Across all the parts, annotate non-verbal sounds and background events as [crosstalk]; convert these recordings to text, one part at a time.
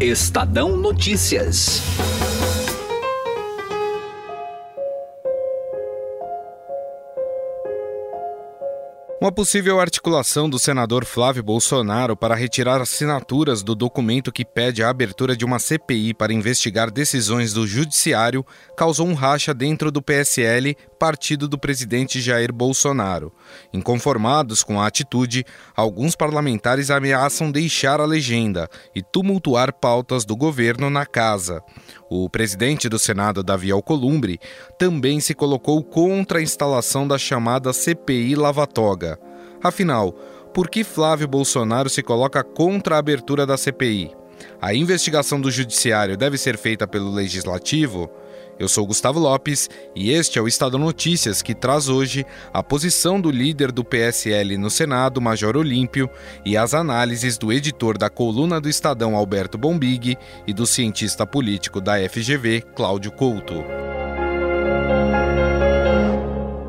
Estadão Notícias. Uma possível articulação do senador Flávio Bolsonaro para retirar assinaturas do documento que pede a abertura de uma CPI para investigar decisões do Judiciário causou um racha dentro do PSL, partido do presidente Jair Bolsonaro. Inconformados com a atitude, alguns parlamentares ameaçam deixar a legenda e tumultuar pautas do governo na casa. O presidente do Senado, Davi Alcolumbre, também se colocou contra a instalação da chamada CPI Lavatoga. Afinal, por que Flávio Bolsonaro se coloca contra a abertura da CPI? A investigação do Judiciário deve ser feita pelo Legislativo? Eu sou Gustavo Lopes e este é o Estado Notícias que traz hoje a posição do líder do PSL no Senado, Major Olímpio, e as análises do editor da coluna do Estadão, Alberto Bombig, e do cientista político da FGV, Cláudio Couto.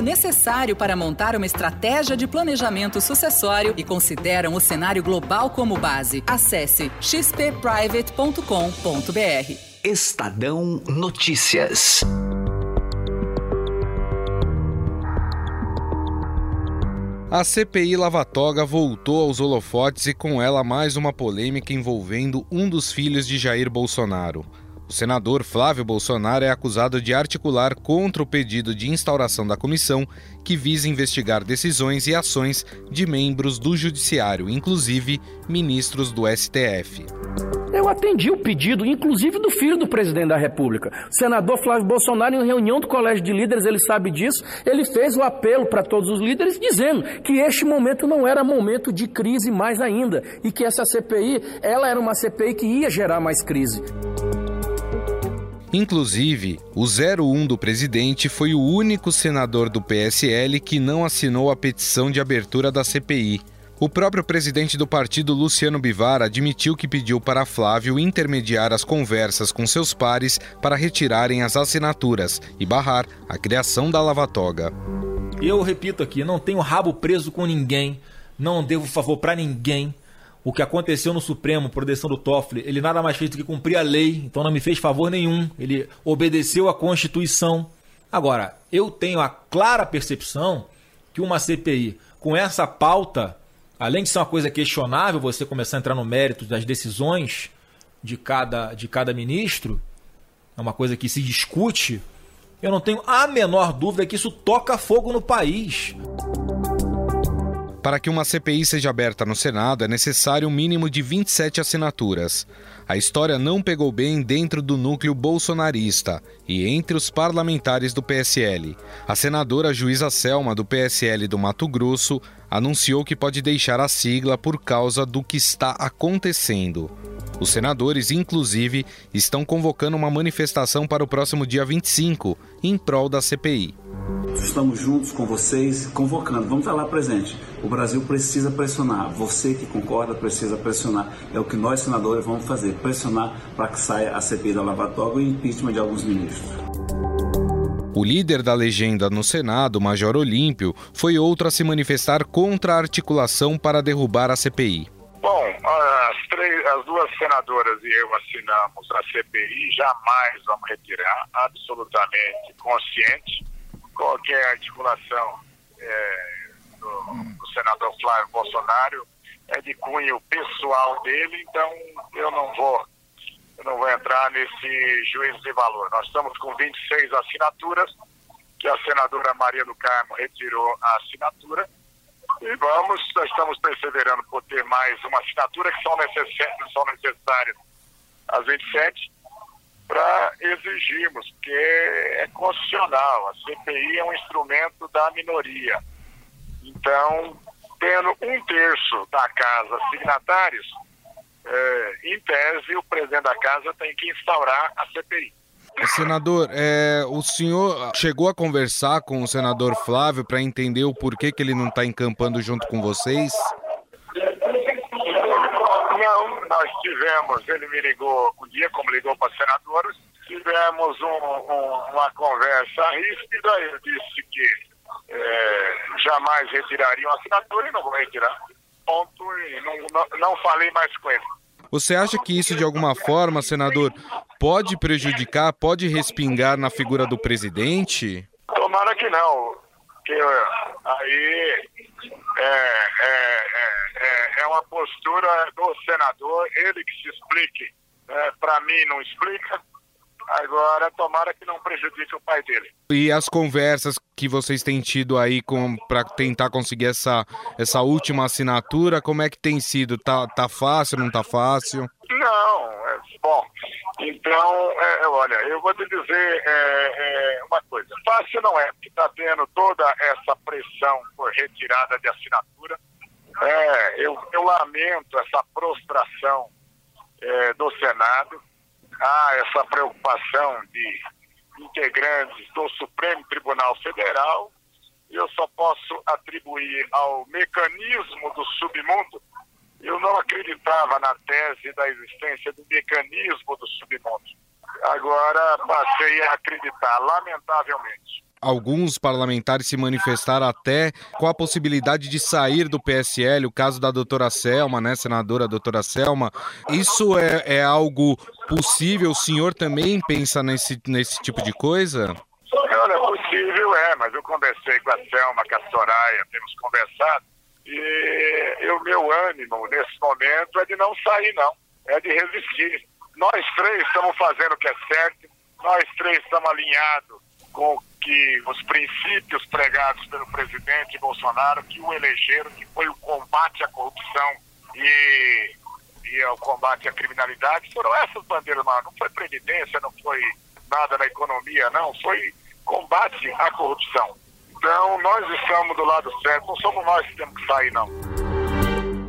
necessário para montar uma estratégia de planejamento sucessório e consideram o cenário global como base. Acesse xpprivate.com.br. Estadão Notícias. A CPI Lavatoga voltou aos holofotes e com ela mais uma polêmica envolvendo um dos filhos de Jair Bolsonaro. O senador Flávio Bolsonaro é acusado de articular contra o pedido de instauração da comissão que visa investigar decisões e ações de membros do Judiciário, inclusive ministros do STF. Eu atendi o pedido, inclusive do filho do presidente da República. O senador Flávio Bolsonaro, em reunião do Colégio de Líderes, ele sabe disso, ele fez o apelo para todos os líderes, dizendo que este momento não era momento de crise mais ainda, e que essa CPI, ela era uma CPI que ia gerar mais crise. Inclusive, o 01 do presidente foi o único senador do PSL que não assinou a petição de abertura da CPI. O próprio presidente do partido, Luciano Bivar, admitiu que pediu para Flávio intermediar as conversas com seus pares para retirarem as assinaturas e barrar a criação da lavatoga. Eu repito aqui, não tenho rabo preso com ninguém, não devo favor para ninguém o que aconteceu no Supremo por decisão do Toffoli, ele nada mais fez do que cumprir a lei, então não me fez favor nenhum. Ele obedeceu à Constituição. Agora, eu tenho a clara percepção que uma CPI com essa pauta, além de ser uma coisa questionável, você começar a entrar no mérito das decisões de cada, de cada ministro, é uma coisa que se discute, eu não tenho a menor dúvida que isso toca fogo no país. Para que uma CPI seja aberta no Senado, é necessário um mínimo de 27 assinaturas. A história não pegou bem dentro do núcleo bolsonarista e entre os parlamentares do PSL. A senadora juíza Selma, do PSL do Mato Grosso, anunciou que pode deixar a sigla por causa do que está acontecendo. Os senadores, inclusive, estão convocando uma manifestação para o próximo dia 25, em prol da CPI. Estamos juntos com vocês, convocando. Vamos estar lá presente. O Brasil precisa pressionar. Você que concorda precisa pressionar. É o que nós, senadores, vamos fazer: pressionar para que saia a CPI da Lava Toga e o impeachment de alguns ministros. O líder da legenda no Senado, Major Olímpio, foi outro a se manifestar contra a articulação para derrubar a CPI. Três, as duas senadoras e eu assinamos a CPI, jamais vamos retirar, absolutamente consciente qualquer articulação é, do, do, senador Flávio Bolsonaro é de cunho pessoal dele, então eu não vou eu não vou entrar nesse juízo de valor. Nós estamos com 26 assinaturas, que a senadora Maria do Carmo retirou a assinatura, e vamos, nós estamos perseverando por ter mais uma assinatura que são necessárias, são necessárias as 27, para exigirmos, porque é constitucional. A CPI é um instrumento da minoria. Então, tendo um terço da casa signatários, é, em tese, o presidente da casa tem que instaurar a CPI. Senador, é, o senhor chegou a conversar com o senador Flávio para entender o porquê que ele não está encampando junto com vocês? Não, nós tivemos, ele me ligou um dia, como ligou para senadores, tivemos um, um, uma conversa ríspida, ele disse que é, jamais retirariam a assinatura e não vou retirar. Ponto, e não, não, não falei mais com ele. Você acha que isso, de alguma forma, senador, pode prejudicar, pode respingar na figura do presidente? Tomara que não. Que aí é, é, é, é uma postura do senador, ele que se explique. É, Para mim, não explica. Agora, tomara que não prejudique o pai dele. E as conversas que vocês têm tido aí para tentar conseguir essa, essa última assinatura, como é que tem sido? Tá, tá fácil, não tá fácil? Não, é, bom, então, é, olha, eu vou te dizer é, é, uma coisa. Fácil não é, porque está tendo toda essa pressão por retirada de assinatura. É, eu, eu lamento essa prostração é, do Senado há essa preocupação de integrantes do Supremo Tribunal Federal, eu só posso atribuir ao mecanismo do submundo. Eu não acreditava na tese da existência do mecanismo do submundo. Agora passei a acreditar, lamentavelmente. Alguns parlamentares se manifestaram até com a possibilidade de sair do PSL, o caso da doutora Selma, né, senadora doutora Selma. Isso é, é algo possível? O senhor também pensa nesse, nesse tipo de coisa? Olha, possível é, mas eu conversei com a Selma, com a Soraya, temos conversado, e o meu ânimo nesse momento é de não sair, não, é de resistir. Nós três estamos fazendo o que é certo, nós três estamos alinhados com que os princípios pregados pelo presidente Bolsonaro, que o elegeram, que foi o combate à corrupção e, e ao combate à criminalidade, foram essas bandeiras, mano. Não foi previdência, não foi nada na economia, não, foi combate à corrupção. Então, nós estamos do lado certo, não somos nós que temos que sair, não.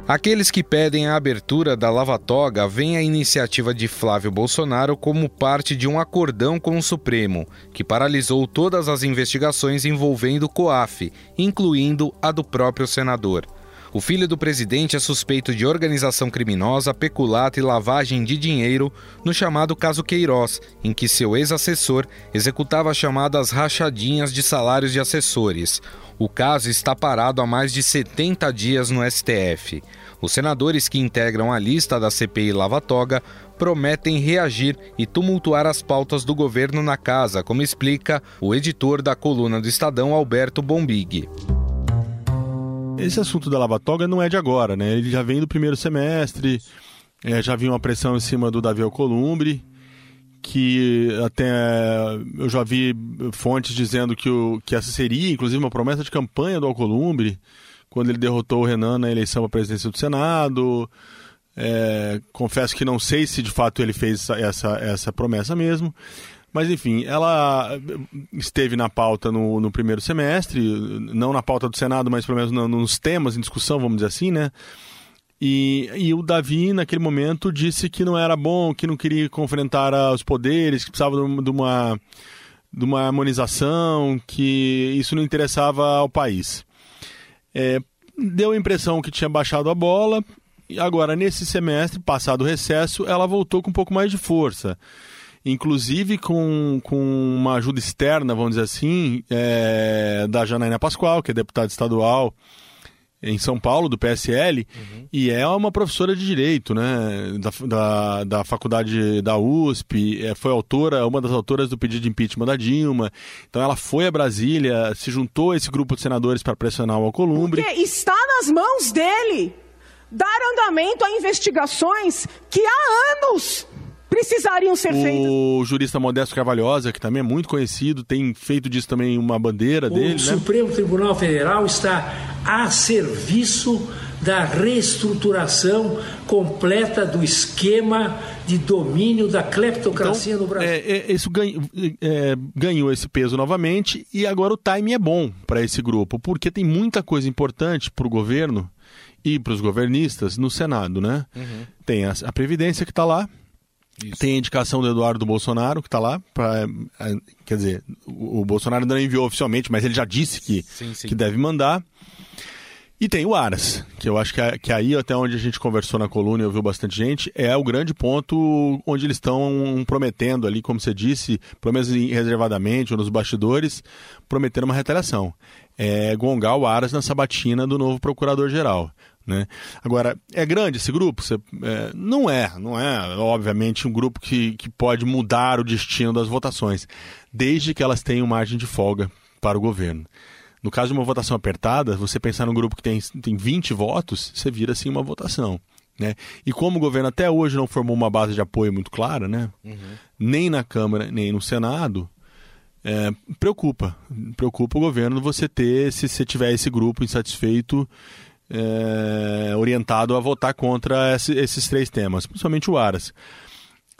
Aqueles que pedem a abertura da Lava Toga veem a iniciativa de Flávio Bolsonaro como parte de um acordão com o Supremo, que paralisou todas as investigações envolvendo o COAF, incluindo a do próprio senador. O filho do presidente é suspeito de organização criminosa, peculato e lavagem de dinheiro no chamado caso Queiroz, em que seu ex-assessor executava chamadas rachadinhas de salários de assessores. O caso está parado há mais de 70 dias no STF. Os senadores que integram a lista da CPI Lava Toga prometem reagir e tumultuar as pautas do governo na casa, como explica o editor da coluna do Estadão, Alberto Bombig. Esse assunto da Lava Toga não é de agora, né? Ele já vem do primeiro semestre, é, já havia uma pressão em cima do Davi Alcolumbre que até eu já vi fontes dizendo que, o, que essa seria, inclusive, uma promessa de campanha do Alcolumbre, quando ele derrotou o Renan na eleição a presidência do Senado. É, confesso que não sei se de fato ele fez essa, essa, essa promessa mesmo. Mas, enfim, ela esteve na pauta no, no, primeiro semestre, não na pauta do Senado, mas pelo menos nos temas em discussão, vamos dizer assim, né? E, e, o Davi, naquele momento, disse que não era bom, que não queria confrontar os poderes, que precisava de uma, de uma harmonização, que isso não interessava ao país. É, deu a impressão que tinha baixado a bola, e agora, nesse semestre, passado o recesso, ela voltou com um pouco mais de força. Inclusive com, com uma ajuda externa, vamos dizer assim, é, da Janaína Pascoal, que é deputada estadual em São Paulo, do PSL, uhum. e é uma professora de direito, né, da, da, da faculdade da USP, é, foi autora, uma das autoras do pedido de impeachment da Dilma. Então ela foi a Brasília, se juntou a esse grupo de senadores para pressionar o Alcolumbre. Porque está nas mãos dele dar andamento a investigações que há anos precisariam ser feitas. O jurista Modesto Carvalhosa, que também é muito conhecido, tem feito disso também uma bandeira o dele. O né? Supremo né? Tribunal Federal está a serviço da reestruturação completa do esquema de domínio da cleptocracia então, no Brasil. É, é, isso ganho, é, ganhou esse peso novamente e agora o timing é bom para esse grupo, porque tem muita coisa importante para o governo e para os governistas no Senado, né? Uhum. Tem a, a Previdência que está lá, isso. Tem a indicação do Eduardo Bolsonaro, que está lá. Pra, é, quer dizer, o, Bolsonaro ainda não enviou oficialmente, mas ele já disse que, sim, sim. que deve mandar. E tem o Aras, que eu acho que, que aí, até onde a gente conversou na coluna e ouviu bastante gente, é o grande ponto onde eles estão prometendo ali, como você disse, pelo menos reservadamente ou nos bastidores, prometendo uma retaliação. É gongar o Aras na sabatina do novo procurador-geral. Né? Agora, é grande esse grupo? Você, é, não é, não é, obviamente, um grupo que, que pode mudar o destino das votações, desde que elas tenham margem de folga para o governo. No caso de uma votação apertada, você pensar num grupo que tem, tem 20 votos, você vira assim uma votação. Né? E como o governo até hoje não formou uma base de apoio muito clara, né? Uhum. nem na Câmara, nem no Senado, é, preocupa. Preocupa o governo você ter, se você tiver esse grupo insatisfeito é, orientado a votar contra esse, esses três temas, principalmente o Aras.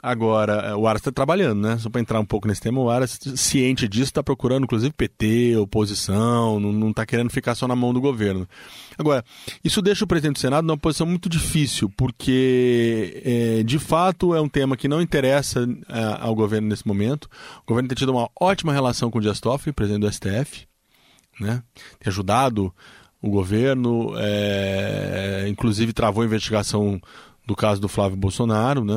Agora, é, o Aras está trabalhando, né? Só para entrar um pouco nesse tema, o Aras, ciente disso, está procurando, inclusive, PT, oposição, não está querendo ficar só na mão do governo. Agora, isso deixa o presidente do Senado numa posição muito difícil, porque, é, de fato, é um tema que não interessa é, ao governo nesse momento. O governo tem tido uma ótima relação com o Dias Toffoli, presidente do STF, né? Tem ajudado o governo, é, inclusive travou a investigação do caso do Flávio Bolsonaro, né?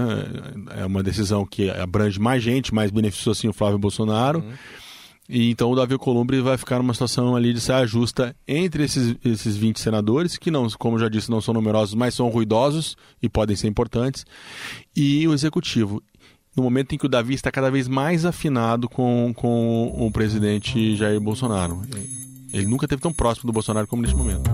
É uma decisão que abrange mais gente, mas beneficiou assim o Flávio Bolsonaro. Uhum. E então o Davi Columbre vai ficar numa situação ali de saia justa entre esses, esses 20 senadores, que não, como já disse, não são numerosos, mas são ruidosos e podem ser importantes, e o executivo. No momento em que o Davi está cada vez mais afinado com, com o presidente Jair Bolsonaro. Ele nunca esteve tão próximo do Bolsonaro como neste momento.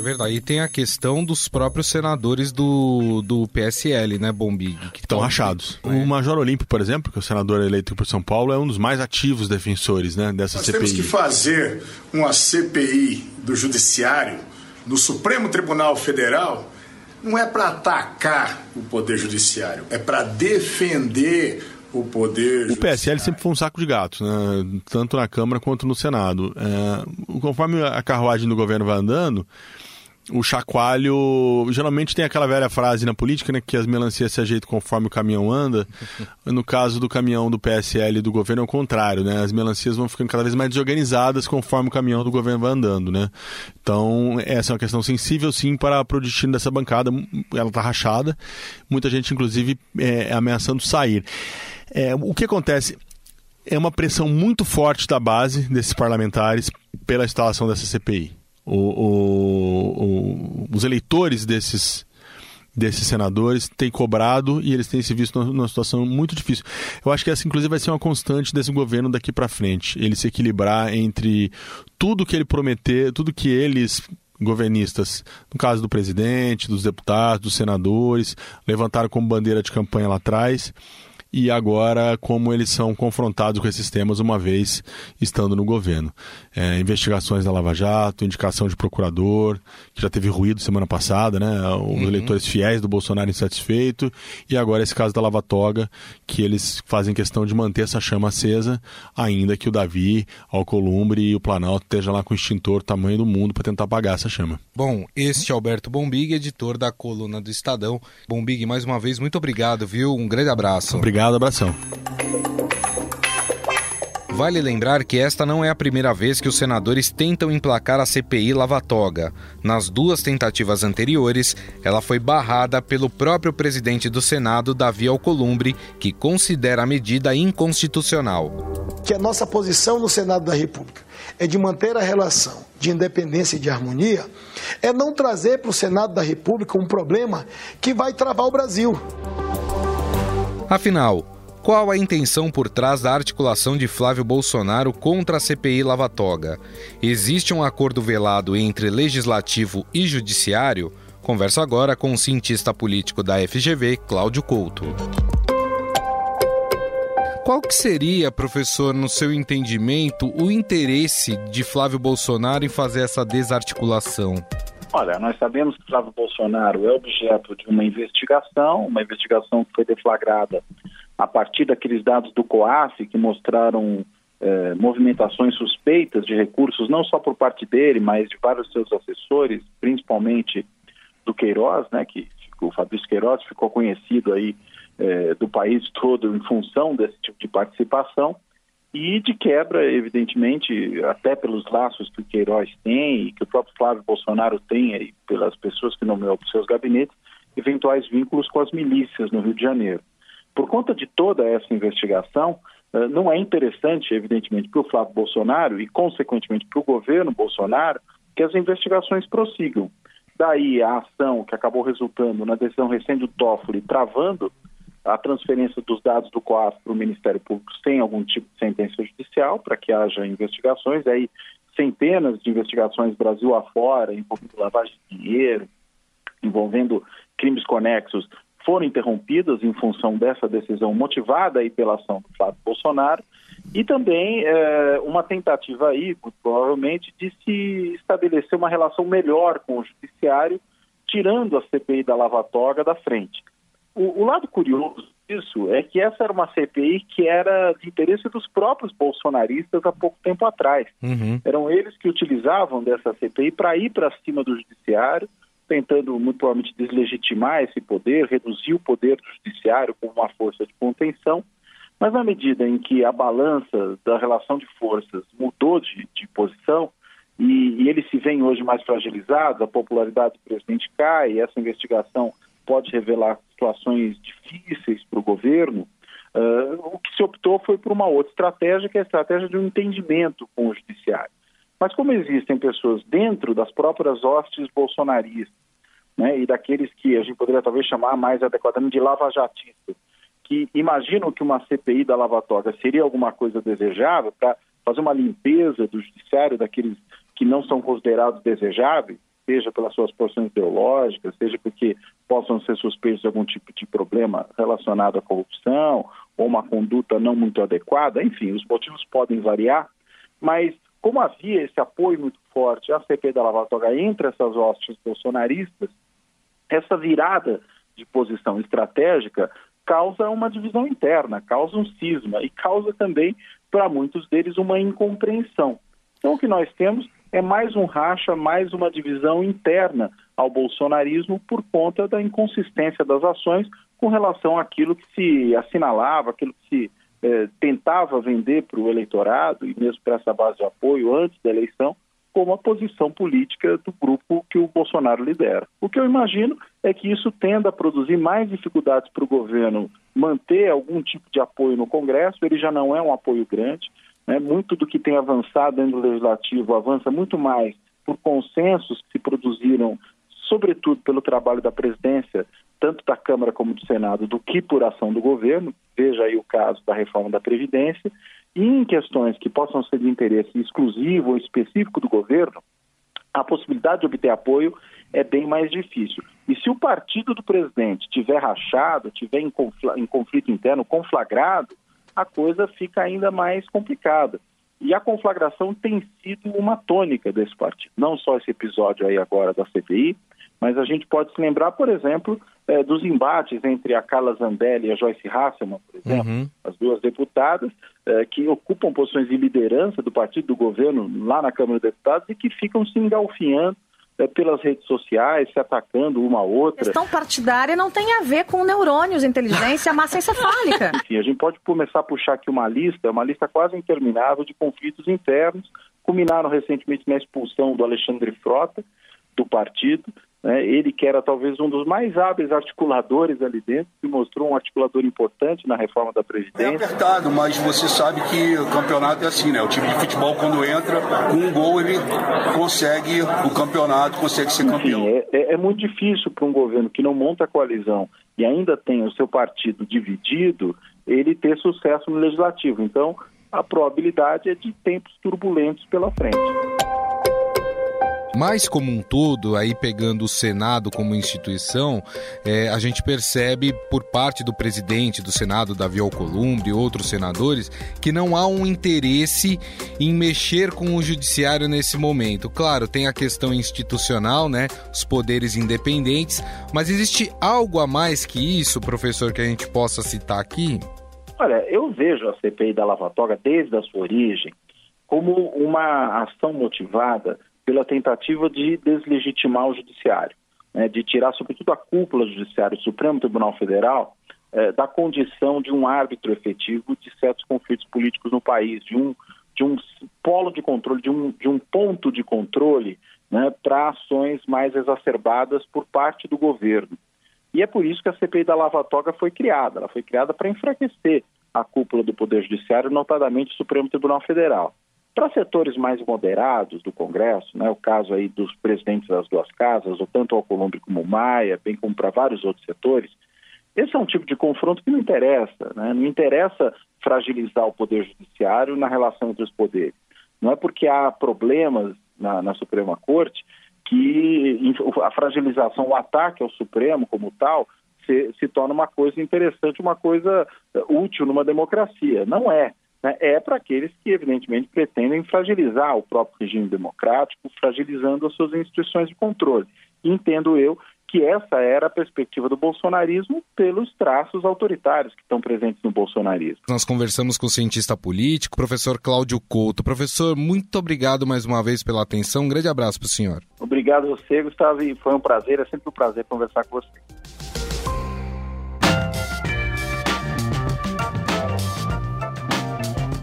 É verdade. E tem a questão dos próprios senadores do, do PSL, né, Bombig? Que estão rachados. É. O Major Olímpio, por exemplo, que é o senador eleito por São Paulo, é um dos mais ativos defensores né, dessa Nós CPI. Nós temos que fazer uma CPI do Judiciário no Supremo Tribunal Federal não é para atacar o Poder Judiciário, é para defender o poder. Judiciário. O PSL sempre foi um saco de gato, né? tanto na Câmara quanto no Senado. É, conforme a carruagem do governo vai andando, o chacoalho. Geralmente tem aquela velha frase na política, né? Que as melancias se ajeitam conforme o caminhão anda. [laughs] No caso do caminhão do PSL e do governo é o contrário, né? As melancias vão ficando cada vez mais desorganizadas conforme o caminhão do governo vai andando, né? Então, essa é uma questão sensível, sim, para, para o destino dessa bancada. Ela está rachada. Muita gente, inclusive, é, ameaçando sair. É, o que acontece? É uma pressão muito forte da base desses parlamentares pela instalação dessa CPI o, o, os eleitores desses desses senadores têm cobrado e eles têm se visto numa situação muito difícil. Eu acho que essa, inclusive, vai ser uma constante desse governo daqui para frente. Ele se equilibrar entre tudo que ele prometer, tudo que eles governistas, no caso do presidente, dos deputados, dos senadores, levantaram como bandeira de campanha lá atrás e agora como eles são confrontados com esses temas uma vez estando no governo. É, investigações da Lava Jato, indicação de procurador, que já teve ruído semana passada, né? Os uhum. eleitores fiéis do Bolsonaro insatisfeitos, e agora esse caso da Lava Toga, que eles fazem questão de manter essa chama acesa, ainda que o Davi, Alcolumbre e o Planalto estejam lá com o extintor tamanho do mundo para tentar apagar essa chama. Bom, este é Alberto Bombig, editor da coluna do Estadão. Bombig, mais uma vez, muito obrigado, viu? Um grande abraço. Obrigado Obrigado, abração. Vale lembrar que esta não é a primeira vez que os senadores tentam emplacar a CPI Lava-Toga. Nas duas tentativas anteriores, ela foi barrada pelo próprio presidente do Senado, Davi Alcolumbre, que considera a medida inconstitucional. Que a nossa posição no Senado da República é de manter a relação de independência e de harmonia, é não trazer para o Senado da República um problema que vai travar o Brasil. Afinal, qual a intenção por trás da articulação de Flávio Bolsonaro contra a CPI Lava Toga? Existe um acordo velado entre legislativo e judiciário? Converso agora com o cientista político da FGV, Cláudio Couto. Qual que seria, professor, no seu entendimento, o interesse de Flávio Bolsonaro em fazer essa desarticulação? Olha, nós sabemos que Flávio Bolsonaro é objeto de uma investigação, uma investigação que foi deflagrada a partir daqueles dados do COAF que mostraram eh, movimentações suspeitas de recursos, não só por parte dele, mas de vários seus assessores, principalmente do Queiroz, né, que o Fabrício Queiroz ficou conhecido aí eh, do país todo em função desse tipo de participação e de quebra, evidentemente, até pelos laços que o Queiroz tem e que o próprio Flávio Bolsonaro tem aí pelas pessoas que nomeou para seus gabinetes, eventuais vínculos com as milícias no Rio de Janeiro. Por conta de toda essa investigação, eh, não é interessante, evidentemente, para o Flávio Bolsonaro e, consequentemente, para o governo Bolsonaro, que as investigações prossigam. Daí a ação que acabou resultando na decisão recente do Toffoli travando a transferência dos dados do COAF para o Ministério Público sem algum tipo de sentença judicial, para que haja investigações. Aí centenas de investigações Brasil afora, envolvendo lavagem de dinheiro, envolvendo crimes conexos, foram interrompidas em função dessa decisão motivada aí pela ação do Flávio Bolsonaro e também é, uma tentativa aí, provavelmente, de se estabelecer uma relação melhor com o judiciário, tirando a CPI da Lava Toga da frente. O, o lado curioso disso é que essa era uma CPI que era de interesse dos próprios bolsonaristas há pouco tempo atrás. Uhum. Eram eles que utilizavam dessa CPI para ir para cima do judiciário, tentando muito provavelmente deslegitimar esse poder, reduzir o poder do judiciário como uma força de contenção. Mas na medida em que a balança da relação de forças mudou de, de posição e, e eles se veem hoje mais fragilizados, a popularidade do presidente cai, essa investigação pode revelar situações difíceis para o governo, uh, o que se optou foi por uma outra estratégia, que é a estratégia de um entendimento com o judiciário. Mas como existem pessoas dentro das próprias hostes bolsonaristas, né, e daqueles que a gente poderia talvez chamar mais adequadamente de lavajatistas, que imaginam que uma CPI da Lava Toga seria alguma coisa desejável para fazer uma limpeza do judiciário daqueles que não são considerados desejáveis, seja pelas suas posições ideológicas, seja porque possam ser suspeitos de algum tipo de problema relacionado à corrupção ou uma conduta não muito adequada, enfim, os motivos podem variar, mas como havia esse apoio muito forte à CPI da Lava Toga entre essas hostes bolsonaristas, essa virada de posição estratégica causa uma divisão interna, causa um cisma e causa também para muitos deles uma incompreensão. Então o que nós temos é mais um racha, mais uma divisão interna ao bolsonarismo por conta da inconsistência das ações com relação àquilo que se assinalava, aquilo que se eh, tentava vender para o eleitorado e mesmo para essa base de apoio antes da eleição, como a posição política do grupo que o Bolsonaro lidera. O que eu imagino é que isso tenda a produzir mais dificuldades para o governo manter algum tipo de apoio no Congresso, ele já não é um apoio grande, né? Muito do que tem avançado dentro do legislativo avança muito mais por consensos que se produziram, sobretudo pelo trabalho da presidência, tanto da Câmara como do Senado, do que por ação do governo. Veja aí o caso da reforma da Previdência. E em questões que possam ser de interesse exclusivo ou específico do governo, a possibilidade de obter apoio é bem mais difícil. E se o partido do presidente tiver rachado, tiver em, conflito interno conflagrado, a coisa fica ainda mais complicada. E a conflagração tem sido uma tônica desse partido. Não só esse episódio aí agora da CPI, mas a gente pode se lembrar, por exemplo, é, dos embates entre a Carla Zambelli e a Joyce Hasselman, por exemplo, uhum. as duas deputadas é, que ocupam posições de liderança do partido do governo lá na Câmara dos Deputados e que ficam se engalfinhando é, pelas redes sociais, se atacando uma a outra. A questão partidária não tem a ver com neurônios, inteligência, [laughs] massa encefálica. Enfim, a gente pode começar a puxar aqui uma lista, uma lista quase interminável de conflitos internos, culminaram recentemente na expulsão do Alexandre Frota do partido, né? Ele que era talvez um dos mais hábeis articuladores ali dentro, se mostrou um articulador importante na reforma da Previdência. É apertado, mas você sabe que o campeonato é assim, né? O time de futebol, quando entra com um gol, ele consegue o campeonato, consegue ser campeão. É, é, é muito difícil para um governo que não monta coalizão e ainda tem o seu partido dividido, ele ter sucesso no legislativo. Então, a probabilidade é de tempos turbulentos pela frente. Mas, como um todo, aí pegando o Senado como instituição, é, a gente percebe por parte do presidente do Senado, Davi Alcolumbre, e outros senadores, que não há um interesse em mexer com o judiciário nesse momento. Claro, tem a questão institucional, né? Os poderes independentes, mas existe algo a mais que isso, professor, que a gente possa citar aqui? Olha, eu vejo a CPI da Lava Toga desde a sua origem como uma ação motivada pela tentativa de deslegitimar o judiciário, né, de tirar, sobretudo, a cúpula do judiciário, o Supremo Tribunal Federal, eh, da condição de um árbitro efetivo de certos conflitos políticos no país, de um, de um polo de controle, de um, de um ponto de controle né, para ações mais exacerbadas por parte do governo. E é por isso que a CPI da Lava Toga foi criada. Ela foi criada para enfraquecer a cúpula do Poder Judiciário, notadamente o Supremo Tribunal Federal. Para setores mais moderados do Congresso, né, o caso aí dos presidentes das duas casas, ou tanto ao Colombo como Maia, bem como para vários outros setores, esse é um tipo de confronto que não interessa, né? não interessa fragilizar o Poder Judiciário na relação entre os poderes. Não é porque há problemas na, na Suprema Corte que a fragilização, o ataque ao Supremo como tal, se, se torna uma coisa interessante, uma coisa eh, útil numa democracia. Não é. Né? É para aqueles que, evidentemente, pretendem fragilizar o próprio regime democrático, fragilizando as suas instituições de controle. Entendo eu que essa era a perspectiva do bolsonarismo pelos traços autoritários que estão presentes no bolsonarismo. Nós conversamos com o cientista político, professor Cláudio Couto. Professor, muito obrigado mais uma vez pela atenção. Um grande abraço para o senhor. Obrigado a você, Gustavo, e foi um prazer, é sempre um prazer conversar com você.